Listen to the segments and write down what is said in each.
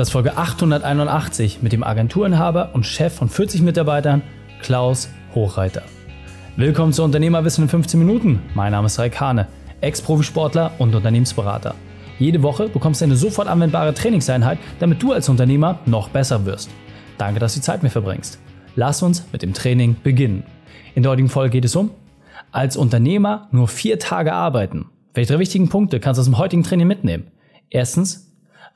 Das ist Folge 881 mit dem Agenturinhaber und Chef von 40 Mitarbeitern Klaus Hochreiter. Willkommen zu Unternehmerwissen in 15 Minuten. Mein Name ist Raikane, Ex-Profisportler und Unternehmensberater. Jede Woche bekommst du eine sofort anwendbare Trainingseinheit, damit du als Unternehmer noch besser wirst. Danke, dass du die Zeit mir verbringst. Lass uns mit dem Training beginnen. In der heutigen Folge geht es um als Unternehmer nur vier Tage arbeiten. Welche drei wichtigen Punkte kannst du aus dem heutigen Training mitnehmen? Erstens,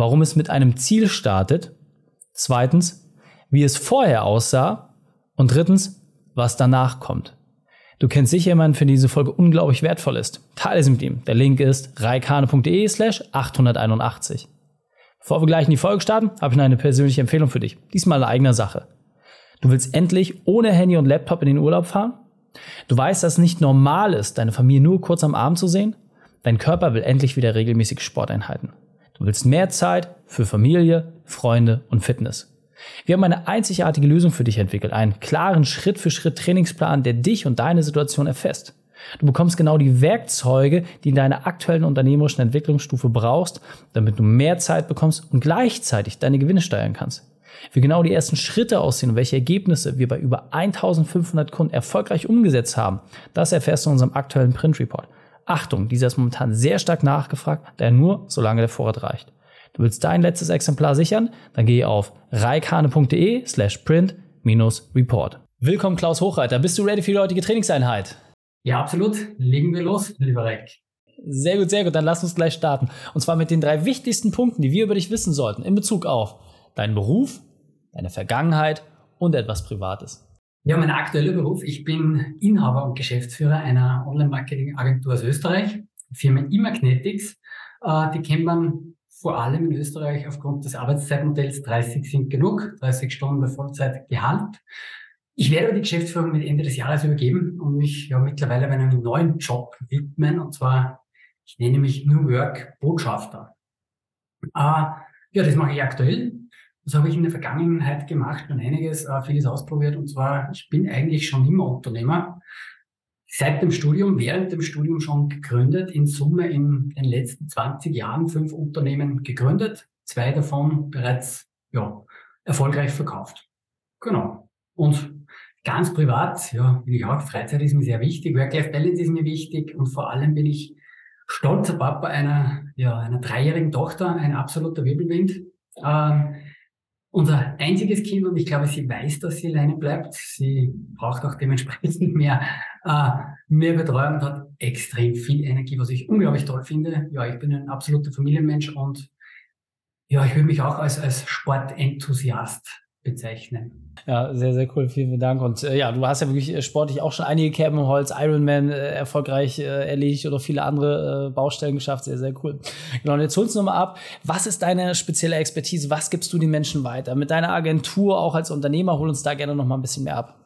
warum es mit einem Ziel startet. Zweitens, wie es vorher aussah. Und drittens, was danach kommt. Du kennst sicher jemanden, für den diese Folge unglaublich wertvoll ist. Teile sie mit ihm. Der Link ist reikane.de slash 881. Bevor wir gleich in die Folge starten, habe ich noch eine persönliche Empfehlung für dich. Diesmal eine eigene Sache. Du willst endlich ohne Handy und Laptop in den Urlaub fahren? Du weißt, dass es nicht normal ist, deine Familie nur kurz am Abend zu sehen? Dein Körper will endlich wieder regelmäßig Sporteinheiten. Du willst mehr Zeit für Familie, Freunde und Fitness. Wir haben eine einzigartige Lösung für dich entwickelt, einen klaren Schritt-für-Schritt-Trainingsplan, der dich und deine Situation erfasst. Du bekommst genau die Werkzeuge, die in deiner aktuellen unternehmerischen Entwicklungsstufe brauchst, damit du mehr Zeit bekommst und gleichzeitig deine Gewinne steuern kannst. Wie genau die ersten Schritte aussehen und welche Ergebnisse wir bei über 1500 Kunden erfolgreich umgesetzt haben, das erfährst du in unserem aktuellen Print Report. Achtung, dieser ist momentan sehr stark nachgefragt, daher nur, solange der Vorrat reicht. Du willst dein letztes Exemplar sichern? Dann geh auf reikane.de slash print-report. Willkommen Klaus Hochreiter. Bist du ready für die heutige Trainingseinheit? Ja, absolut. Legen wir los, lieber Reik. Sehr gut, sehr gut. Dann lass uns gleich starten. Und zwar mit den drei wichtigsten Punkten, die wir über dich wissen sollten in Bezug auf deinen Beruf, deine Vergangenheit und etwas Privates. Ja, mein aktueller Beruf. Ich bin Inhaber und Geschäftsführer einer Online-Marketing-Agentur aus Österreich, Firma Imagnetics. Äh, die kennt man vor allem in Österreich aufgrund des Arbeitszeitmodells 30 sind genug, 30 Stunden bei Vollzeitgehalt. Ich werde die Geschäftsführung mit Ende des Jahres übergeben und mich ja mittlerweile bei einem neuen Job widmen, und zwar, ich nenne mich New Work Botschafter. Äh, ja, das mache ich aktuell. Das habe ich in der Vergangenheit gemacht und einiges, äh, vieles ausprobiert. Und zwar, ich bin eigentlich schon immer Unternehmer. Seit dem Studium, während dem Studium schon gegründet. In Summe in den letzten 20 Jahren fünf Unternehmen gegründet. Zwei davon bereits, ja, erfolgreich verkauft. Genau. Und ganz privat, ja, bin ich auch. Freizeit ist mir sehr wichtig. Work-Life-Balance ist mir wichtig. Und vor allem bin ich stolzer Papa einer, ja, einer dreijährigen Tochter, ein absoluter Wirbelwind. Ähm, unser einziges Kind und ich glaube, sie weiß, dass sie alleine bleibt. Sie braucht auch dementsprechend mehr, äh, mehr Betreuung und hat extrem viel Energie, was ich unglaublich toll finde. Ja, ich bin ein absoluter Familienmensch und ja, ich würde mich auch als, als Sportenthusiast bezeichnen. Ja, sehr, sehr cool. Vielen Dank. Und äh, ja, du hast ja wirklich äh, sportlich auch schon einige Kerben im Holz, Ironman äh, erfolgreich äh, erledigt oder viele andere äh, Baustellen geschafft. Sehr, sehr cool. Genau, und jetzt holst du nochmal ab. Was ist deine spezielle Expertise? Was gibst du den Menschen weiter? Mit deiner Agentur, auch als Unternehmer, hol uns da gerne nochmal ein bisschen mehr ab.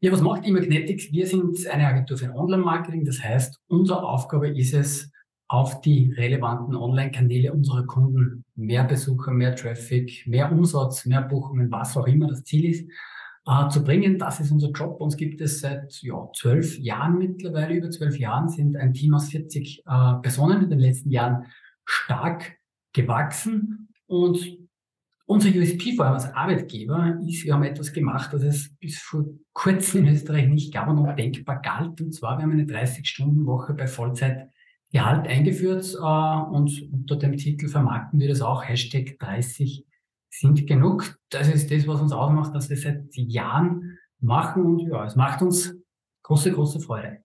Ja, was macht Imagnetics? Wir sind eine Agentur für Online-Marketing. Das heißt, unsere Aufgabe ist es, auf die relevanten Online-Kanäle unserer Kunden mehr Besucher, mehr Traffic, mehr Umsatz, mehr Buchungen, was auch immer das Ziel ist, äh, zu bringen. Das ist unser Job. Uns gibt es seit ja, zwölf Jahren mittlerweile, über zwölf Jahren sind ein Team aus 40 äh, Personen in den letzten Jahren stark gewachsen und unser USP vor allem als Arbeitgeber ist, wir haben etwas gemacht, das es bis vor kurzem in Österreich nicht gab und undenkbar galt. Und zwar, wir haben eine 30-Stunden-Woche bei Vollzeit Gehalt eingeführt äh, und unter dem Titel vermarkten wir das auch, Hashtag 30 sind genug. Das ist das, was uns ausmacht, dass wir seit Jahren machen und ja, es macht uns große, große Freude.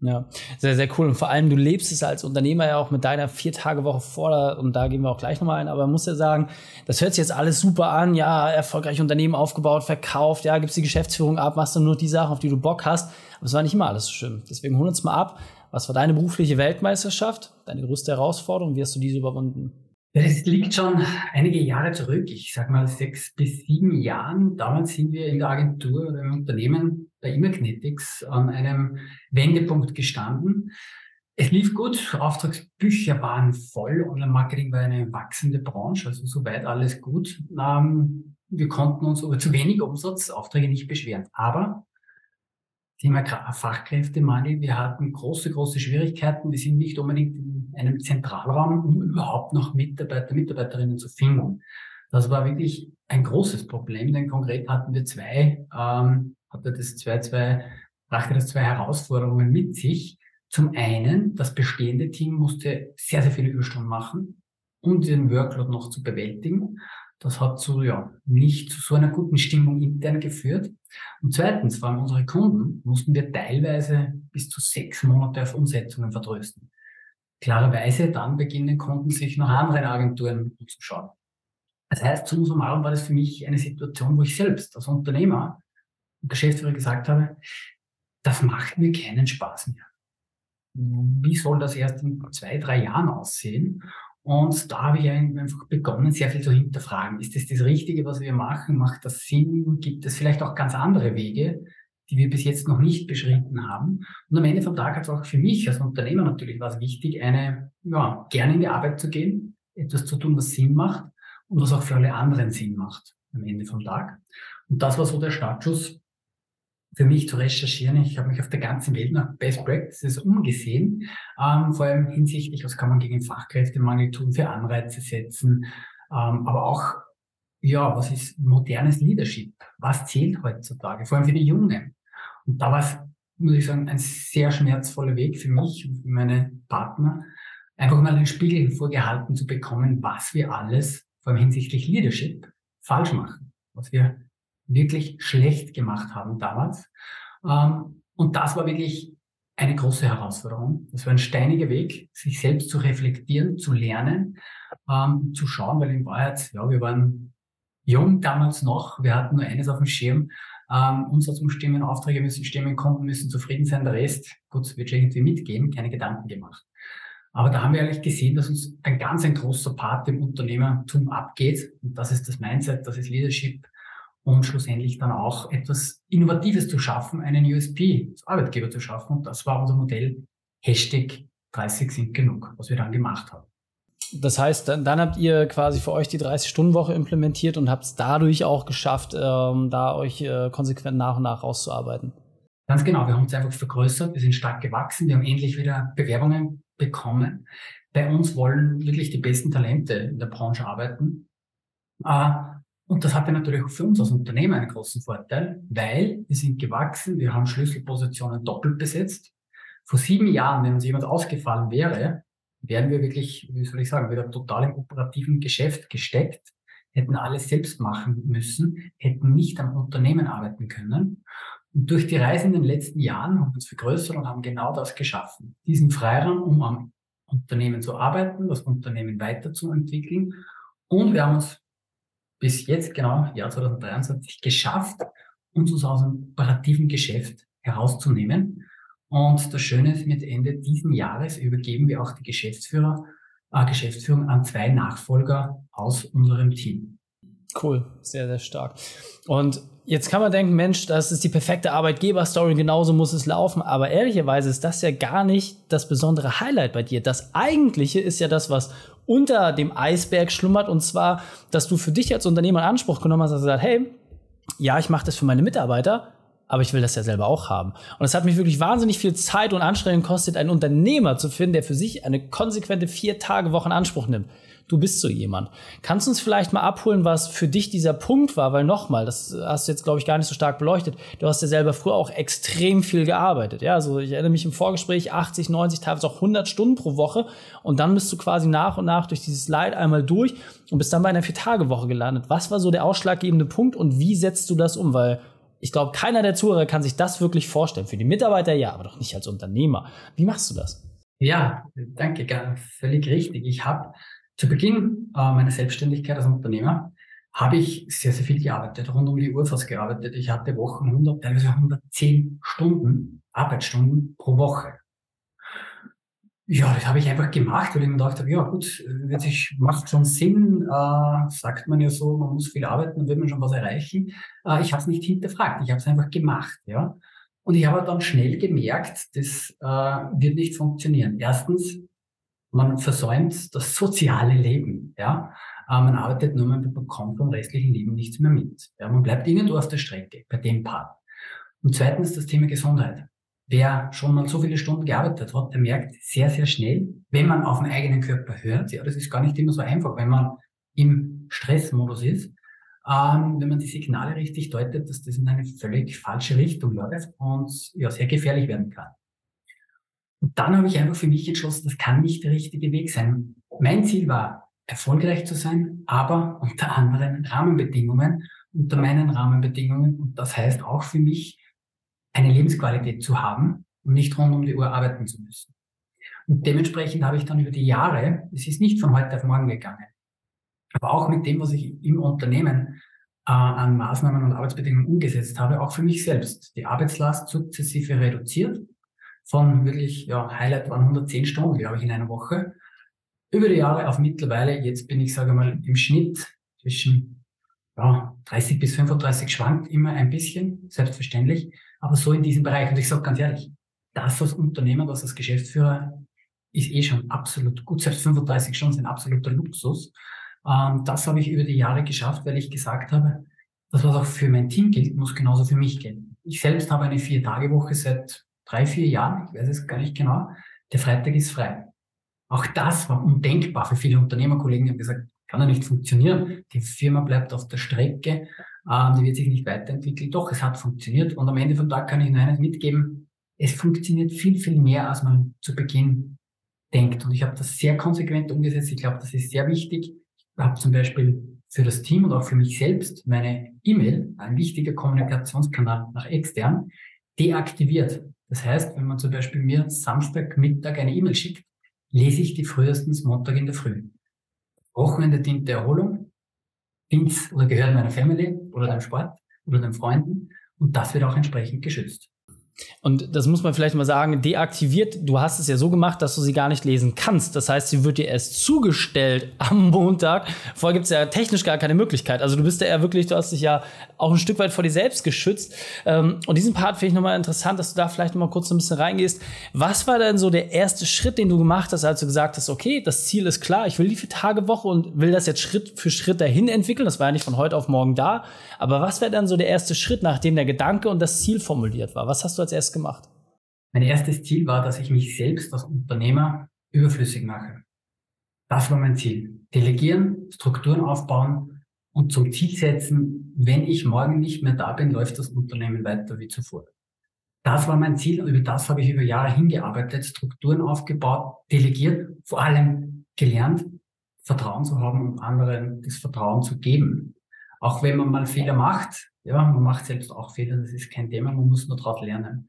Ja, sehr, sehr cool. Und vor allem, du lebst es als Unternehmer ja auch mit deiner Vier-Tage-Woche vor, und da gehen wir auch gleich nochmal ein, aber man muss ja sagen, das hört sich jetzt alles super an, ja, erfolgreich Unternehmen aufgebaut, verkauft, ja, gibst die Geschäftsführung ab, machst dann nur die Sachen, auf die du Bock hast, aber es war nicht immer alles so schön. Deswegen hol uns mal ab, was war deine berufliche Weltmeisterschaft? Deine größte Herausforderung? Wie hast du diese überwunden? Das liegt schon einige Jahre zurück. Ich sag mal sechs bis sieben Jahren. Damals sind wir in der Agentur oder im Unternehmen bei Imagnetics an einem Wendepunkt gestanden. Es lief gut, Auftragsbücher waren voll, Online-Marketing war eine wachsende Branche, also soweit alles gut. Ähm, wir konnten uns über zu wenig Umsatz, Aufträge nicht beschweren. Aber Thema Fachkräftemangel. Wir hatten große, große Schwierigkeiten. Wir sind nicht unbedingt in einem Zentralraum, um überhaupt noch Mitarbeiter, Mitarbeiterinnen zu finden. Das war wirklich ein großes Problem, denn konkret hatten wir zwei, ähm, hatte das zwei, zwei, brachte das zwei Herausforderungen mit sich. Zum einen, das bestehende Team musste sehr, sehr viele Überstunden machen, um den Workload noch zu bewältigen. Das hat zu, ja, nicht zu so einer guten Stimmung intern geführt. Und zweitens, vor allem unsere Kunden, mussten wir teilweise bis zu sechs Monate auf Umsetzungen vertrösten. Klarerweise, dann beginnen Kunden sich nach anderen Agenturen umzuschauen. Das heißt, summa summarum war das für mich eine Situation, wo ich selbst als Unternehmer und Geschäftsführer gesagt habe, das macht mir keinen Spaß mehr. Wie soll das erst in zwei, drei Jahren aussehen? Und da habe ich einfach begonnen, sehr viel zu hinterfragen. Ist das das Richtige, was wir machen? Macht das Sinn? Gibt es vielleicht auch ganz andere Wege, die wir bis jetzt noch nicht beschritten haben? Und am Ende vom Tag hat es auch für mich als Unternehmer natürlich was wichtig, eine, ja, gerne in die Arbeit zu gehen, etwas zu tun, was Sinn macht und was auch für alle anderen Sinn macht am Ende vom Tag. Und das war so der Startschuss für mich zu recherchieren. Ich habe mich auf der ganzen Welt nach Best Practices umgesehen, ähm, vor allem hinsichtlich, was kann man gegen Fachkräftemangel tun, für Anreize setzen, ähm, aber auch, ja, was ist modernes Leadership? Was zählt heutzutage, vor allem für die Jungen? Und da war es, muss ich sagen, ein sehr schmerzvoller Weg für mich und für meine Partner, einfach mal den Spiegel vorgehalten zu bekommen, was wir alles, vor allem hinsichtlich Leadership, falsch machen, was wir wirklich schlecht gemacht haben damals. Ähm, und das war wirklich eine große Herausforderung. Das war ein steiniger Weg, sich selbst zu reflektieren, zu lernen, ähm, zu schauen, weil in Wahrheit, ja, wir waren jung damals noch, wir hatten nur eines auf dem Schirm, ähm, Umsatz muss stimmen, Aufträge müssen stimmen, Kunden müssen zufrieden sein, der Rest, gut, wird schon irgendwie mitgehen, keine Gedanken gemacht. Aber da haben wir eigentlich gesehen, dass uns ein ganz ein großer Part im Unternehmertum abgeht. Und das ist das Mindset, das ist Leadership, und schlussendlich dann auch etwas Innovatives zu schaffen, einen USP als Arbeitgeber zu schaffen. Und das war unser Modell Hashtag 30 sind genug, was wir dann gemacht haben. Das heißt, dann, dann habt ihr quasi für euch die 30-Stunden-Woche implementiert und habt es dadurch auch geschafft, ähm, da euch äh, konsequent nach und nach rauszuarbeiten. Ganz genau, wir haben uns einfach vergrößert, wir sind stark gewachsen, wir haben endlich wieder Bewerbungen bekommen. Bei uns wollen wirklich die besten Talente in der Branche arbeiten. Äh, und das hatte natürlich auch für uns als Unternehmen einen großen Vorteil, weil wir sind gewachsen, wir haben Schlüsselpositionen doppelt besetzt. Vor sieben Jahren, wenn uns jemand ausgefallen wäre, wären wir wirklich, wie soll ich sagen, wieder total im operativen Geschäft gesteckt, hätten alles selbst machen müssen, hätten nicht am Unternehmen arbeiten können. Und durch die Reise in den letzten Jahren haben wir uns vergrößert und haben genau das geschaffen. Diesen Freiraum, um am Unternehmen zu arbeiten, das Unternehmen weiterzuentwickeln. Und wir haben uns bis jetzt, genau, Jahr 2023, geschafft, uns aus dem operativen Geschäft herauszunehmen. Und das Schöne ist, mit Ende diesen Jahres übergeben wir auch die Geschäftsführer, äh, Geschäftsführung an zwei Nachfolger aus unserem Team. Cool, sehr, sehr stark. Und jetzt kann man denken, Mensch, das ist die perfekte Arbeitgeberstory, genauso muss es laufen. Aber ehrlicherweise ist das ja gar nicht das besondere Highlight bei dir. Das eigentliche ist ja das, was unter dem Eisberg schlummert. Und zwar, dass du für dich als Unternehmer in Anspruch genommen hast und gesagt, hey, ja, ich mache das für meine Mitarbeiter, aber ich will das ja selber auch haben. Und es hat mich wirklich wahnsinnig viel Zeit und Anstrengung gekostet, einen Unternehmer zu finden, der für sich eine konsequente vier Tage Woche in Anspruch nimmt du bist so jemand. Kannst du uns vielleicht mal abholen, was für dich dieser Punkt war? Weil nochmal, das hast du jetzt, glaube ich, gar nicht so stark beleuchtet. Du hast ja selber früher auch extrem viel gearbeitet. Ja, also ich erinnere mich im Vorgespräch 80, 90, teilweise auch 100 Stunden pro Woche. Und dann bist du quasi nach und nach durch dieses Leid einmal durch und bist dann bei einer Vier-Tage-Woche gelandet. Was war so der ausschlaggebende Punkt und wie setzt du das um? Weil ich glaube, keiner der Zuhörer kann sich das wirklich vorstellen. Für die Mitarbeiter ja, aber doch nicht als Unternehmer. Wie machst du das? Ja, danke, völlig richtig. Ich habe zu Beginn äh, meiner Selbstständigkeit als Unternehmer habe ich sehr, sehr viel gearbeitet, rund um die Uhr fast gearbeitet. Ich hatte Wochen 100, teilweise 110 Stunden, Arbeitsstunden pro Woche. Ja, das habe ich einfach gemacht, weil ich mir gedacht habe, ja gut, sich, macht schon Sinn, äh, sagt man ja so, man muss viel arbeiten, dann wird man schon was erreichen. Äh, ich habe es nicht hinterfragt, ich habe es einfach gemacht, ja. Und ich habe dann schnell gemerkt, das äh, wird nicht funktionieren. Erstens, man versäumt das soziale Leben. Ja? Äh, man arbeitet nur, man bekommt vom restlichen Leben nichts mehr mit. Ja? Man bleibt irgendwo auf der Strecke bei dem Part. Und zweitens das Thema Gesundheit. Wer schon mal so viele Stunden gearbeitet hat, der merkt sehr, sehr schnell, wenn man auf den eigenen Körper hört, ja, das ist gar nicht immer so einfach, wenn man im Stressmodus ist, ähm, wenn man die Signale richtig deutet, dass das in eine völlig falsche Richtung läuft und ja, sehr gefährlich werden kann. Und dann habe ich einfach für mich entschlossen, das kann nicht der richtige Weg sein. Mein Ziel war, erfolgreich zu sein, aber unter anderen Rahmenbedingungen, unter meinen Rahmenbedingungen. Und das heißt auch für mich, eine Lebensqualität zu haben und nicht rund um die Uhr arbeiten zu müssen. Und dementsprechend habe ich dann über die Jahre, es ist nicht von heute auf morgen gegangen, aber auch mit dem, was ich im Unternehmen äh, an Maßnahmen und Arbeitsbedingungen umgesetzt habe, auch für mich selbst, die Arbeitslast sukzessive reduziert. Von wirklich, ja, Highlight waren 110 Stunden, glaube ich, in einer Woche. Über die Jahre auf mittlerweile, jetzt bin ich, sage mal, im Schnitt zwischen ja, 30 bis 35 schwankt immer ein bisschen, selbstverständlich, aber so in diesem Bereich. Und ich sage ganz ehrlich, das als Unternehmer, das als Geschäftsführer ist eh schon absolut gut. Selbst 35 Stunden sind absoluter Luxus. Ähm, das habe ich über die Jahre geschafft, weil ich gesagt habe, das, was auch für mein Team gilt, muss genauso für mich gelten. Ich selbst habe eine Vier-Tage-Woche seit drei, vier Jahren, ich weiß es gar nicht genau. Der Freitag ist frei. Auch das war undenkbar für viele Unternehmerkollegen, die haben gesagt, kann ja nicht funktionieren. Die Firma bleibt auf der Strecke, ähm, die wird sich nicht weiterentwickeln. Doch, es hat funktioniert. Und am Ende vom Tag kann ich Ihnen eines mitgeben, es funktioniert viel, viel mehr, als man zu Beginn denkt. Und ich habe das sehr konsequent umgesetzt. Ich glaube, das ist sehr wichtig habe zum Beispiel für das Team und auch für mich selbst meine E-Mail, ein wichtiger Kommunikationskanal nach extern, deaktiviert. Das heißt, wenn man zum Beispiel mir Samstagmittag eine E-Mail schickt, lese ich die frühestens Montag in der Früh. Wochenende dient der Erholung, dient oder gehört meiner Family oder dem Sport oder den Freunden und das wird auch entsprechend geschützt. Und das muss man vielleicht mal sagen, deaktiviert, du hast es ja so gemacht, dass du sie gar nicht lesen kannst. Das heißt, sie wird dir erst zugestellt am Montag. Vorher gibt es ja technisch gar keine Möglichkeit. Also du bist ja wirklich, du hast dich ja auch ein Stück weit vor dir selbst geschützt. Ähm, und diesen Part finde ich nochmal interessant, dass du da vielleicht nochmal kurz ein bisschen reingehst. Was war denn so der erste Schritt, den du gemacht hast, als du gesagt hast, okay, das Ziel ist klar, ich will die Vier-Tage-Woche und will das jetzt Schritt für Schritt dahin entwickeln. Das war ja nicht von heute auf morgen da. Aber was wäre dann so der erste Schritt, nachdem der Gedanke und das Ziel formuliert war? Was hast du als erstes gemacht? Mein erstes Ziel war, dass ich mich selbst als Unternehmer überflüssig mache. Das war mein Ziel. Delegieren, Strukturen aufbauen und zum Ziel setzen, wenn ich morgen nicht mehr da bin, läuft das Unternehmen weiter wie zuvor. Das war mein Ziel und über das habe ich über Jahre hingearbeitet, Strukturen aufgebaut, delegiert, vor allem gelernt, Vertrauen zu haben und anderen das Vertrauen zu geben. Auch wenn man mal Fehler macht, ja, man macht selbst auch Fehler, das ist kein Thema, man muss nur daraus lernen.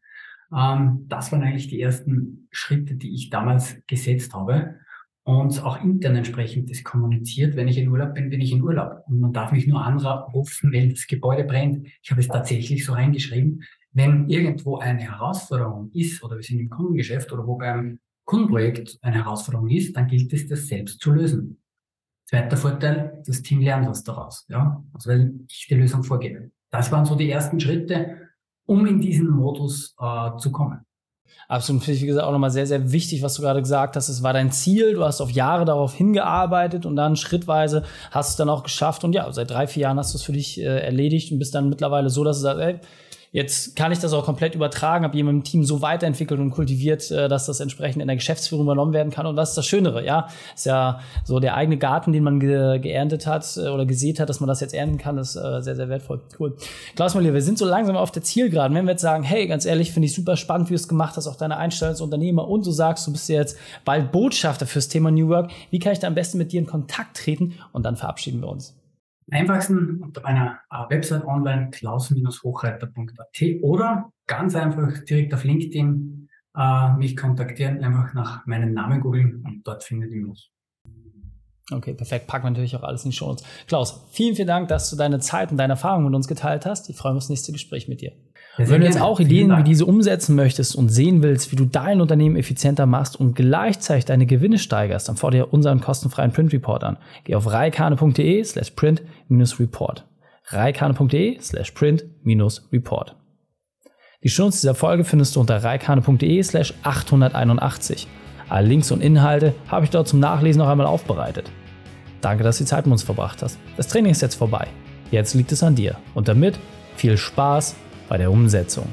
Ähm, das waren eigentlich die ersten Schritte, die ich damals gesetzt habe und auch intern entsprechend das kommuniziert. Wenn ich in Urlaub bin, bin ich in Urlaub und man darf mich nur anrufen, wenn das Gebäude brennt. Ich habe es tatsächlich so reingeschrieben. Wenn irgendwo eine Herausforderung ist oder wir sind im Kundengeschäft oder wo beim Kundenprojekt eine Herausforderung ist, dann gilt es, das selbst zu lösen. Zweiter Vorteil, das Team lernt was daraus, ja, also weil ich die Lösung vorgebe. Das waren so die ersten Schritte um in diesen Modus äh, zu kommen. Absolut, finde ich, wie gesagt, auch nochmal sehr, sehr wichtig, was du gerade gesagt hast. Es war dein Ziel, du hast auf Jahre darauf hingearbeitet und dann schrittweise hast du es dann auch geschafft. Und ja, seit drei, vier Jahren hast du es für dich äh, erledigt und bist dann mittlerweile so, dass du sagst, ey, Jetzt kann ich das auch komplett übertragen, habe jemand im Team so weiterentwickelt und kultiviert, äh, dass das entsprechend in der Geschäftsführung übernommen werden kann. Und das ist das Schönere, ja. Ist ja so der eigene Garten, den man ge geerntet hat äh, oder gesät hat, dass man das jetzt ernten kann, ist äh, sehr, sehr wertvoll. Cool. Klaus Molier, wir sind so langsam auf der Zielgeraden. Wenn wir jetzt sagen, hey, ganz ehrlich, finde ich super spannend, wie du es gemacht hast, auch deine Einstellung als Unternehmer und du sagst, du bist jetzt bald Botschafter fürs Thema New Work, wie kann ich da am besten mit dir in Kontakt treten? Und dann verabschieden wir uns einfachsten unter meiner äh, Website online klaus-hochreiter.at oder ganz einfach direkt auf LinkedIn äh, mich kontaktieren, einfach nach meinem Namen googeln und dort findet ihr mich. Okay, perfekt. Packen wir natürlich auch alles in die Show. Klaus, vielen, vielen Dank, dass du deine Zeit und deine Erfahrungen mit uns geteilt hast. Ich freue mich auf das nächste Gespräch mit dir. Ja, Wenn du jetzt auch Ideen wie diese umsetzen möchtest und sehen willst, wie du dein Unternehmen effizienter machst und gleichzeitig deine Gewinne steigerst, dann fordere unseren kostenfreien Print Report an. Geh auf reikane.de slash print-report. reikane.de slash print-report. Die Shownotes dieser Folge findest du unter reikane.de slash 881. Alle Links und Inhalte habe ich dort zum Nachlesen noch einmal aufbereitet. Danke, dass du die Zeit mit uns verbracht hast. Das Training ist jetzt vorbei. Jetzt liegt es an dir. Und damit viel Spaß bei der Umsetzung.